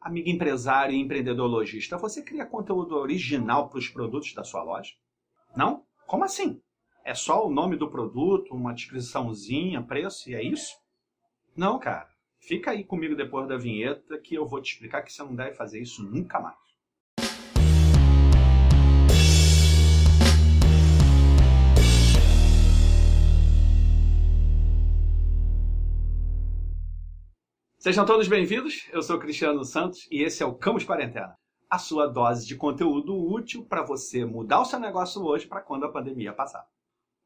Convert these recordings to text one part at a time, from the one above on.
Amigo empresário e empreendedor lojista, você cria conteúdo original para os produtos da sua loja? Não? Como assim? É só o nome do produto, uma descriçãozinha, preço e é isso? Não, cara. Fica aí comigo depois da vinheta que eu vou te explicar que você não deve fazer isso nunca mais. Sejam todos bem-vindos. Eu sou Cristiano Santos e esse é o Camus Quarentena. A sua dose de conteúdo útil para você mudar o seu negócio hoje para quando a pandemia passar.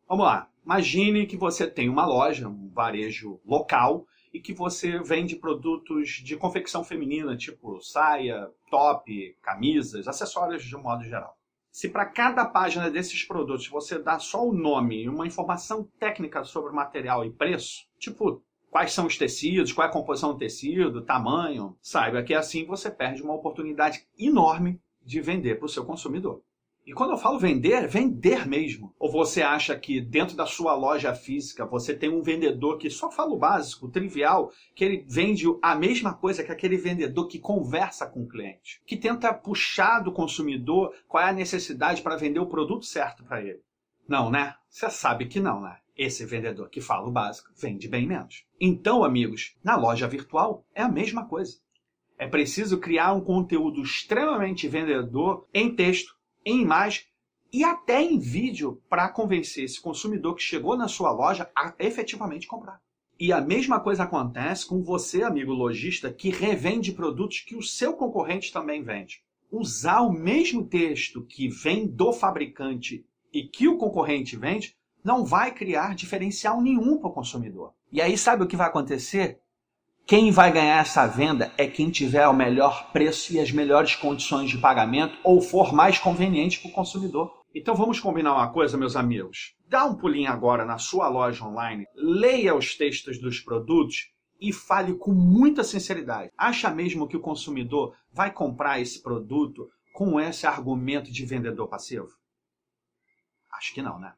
Vamos lá. Imagine que você tem uma loja, um varejo local e que você vende produtos de confecção feminina, tipo saia, top, camisas, acessórios de um modo geral. Se para cada página desses produtos você dá só o nome e uma informação técnica sobre o material e preço, tipo quais são os tecidos, qual é a composição do tecido, tamanho. Saiba que assim você perde uma oportunidade enorme de vender para o seu consumidor. E quando eu falo vender, é vender mesmo. Ou você acha que dentro da sua loja física você tem um vendedor que só fala o básico, o trivial, que ele vende a mesma coisa que aquele vendedor que conversa com o cliente, que tenta puxar do consumidor qual é a necessidade para vender o produto certo para ele. Não, né? Você sabe que não, né? Esse vendedor que fala o básico vende bem menos. Então, amigos, na loja virtual é a mesma coisa. É preciso criar um conteúdo extremamente vendedor em texto, em imagem e até em vídeo para convencer esse consumidor que chegou na sua loja a efetivamente comprar. E a mesma coisa acontece com você, amigo lojista, que revende produtos que o seu concorrente também vende. Usar o mesmo texto que vem do fabricante e que o concorrente vende não vai criar diferencial nenhum para o consumidor. E aí sabe o que vai acontecer? Quem vai ganhar essa venda é quem tiver o melhor preço e as melhores condições de pagamento ou for mais conveniente para o consumidor. Então vamos combinar uma coisa, meus amigos. Dá um pulinho agora na sua loja online, leia os textos dos produtos e fale com muita sinceridade. Acha mesmo que o consumidor vai comprar esse produto com esse argumento de vendedor passivo? Acho que não, né?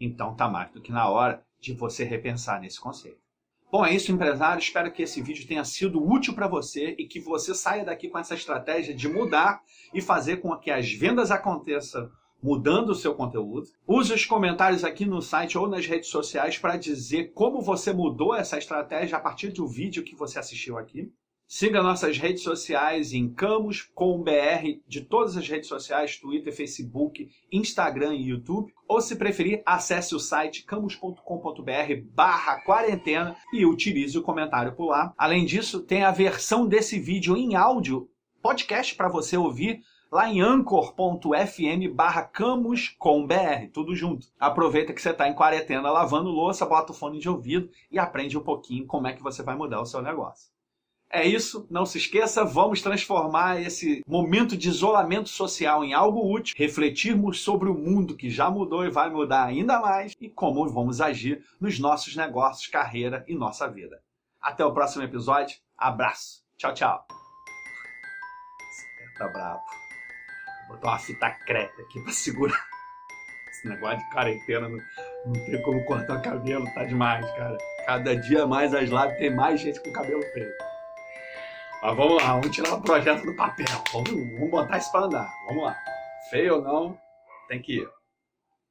Então tá mais do que na hora de você repensar nesse conceito. Bom, é isso, empresário. Espero que esse vídeo tenha sido útil para você e que você saia daqui com essa estratégia de mudar e fazer com que as vendas aconteçam mudando o seu conteúdo. Use os comentários aqui no site ou nas redes sociais para dizer como você mudou essa estratégia a partir do vídeo que você assistiu aqui. Siga nossas redes sociais em Camus com BR de todas as redes sociais, Twitter, Facebook, Instagram e YouTube. Ou se preferir, acesse o site camus.com.br barra quarentena e utilize o comentário por lá. Além disso, tem a versão desse vídeo em áudio, podcast para você ouvir lá em anchor.fm barra camus com BR, tudo junto. Aproveita que você está em quarentena lavando louça, bota o fone de ouvido e aprende um pouquinho como é que você vai mudar o seu negócio. É isso, não se esqueça, vamos transformar esse momento de isolamento social em algo útil, refletirmos sobre o mundo que já mudou e vai mudar ainda mais e como vamos agir nos nossos negócios, carreira e nossa vida. Até o próximo episódio, abraço, tchau, tchau. Tá bravo. Vou botar uma fita creta aqui pra segurar. Esse negócio de quarentena não, não tem como cortar cabelo, tá demais, cara. Cada dia mais as lives tem mais gente com cabelo preto. Mas vamos lá, vamos tirar o projeto do papel. Vamos, vamos botar isso para andar. Vamos lá. Feio ou não, tem que ir.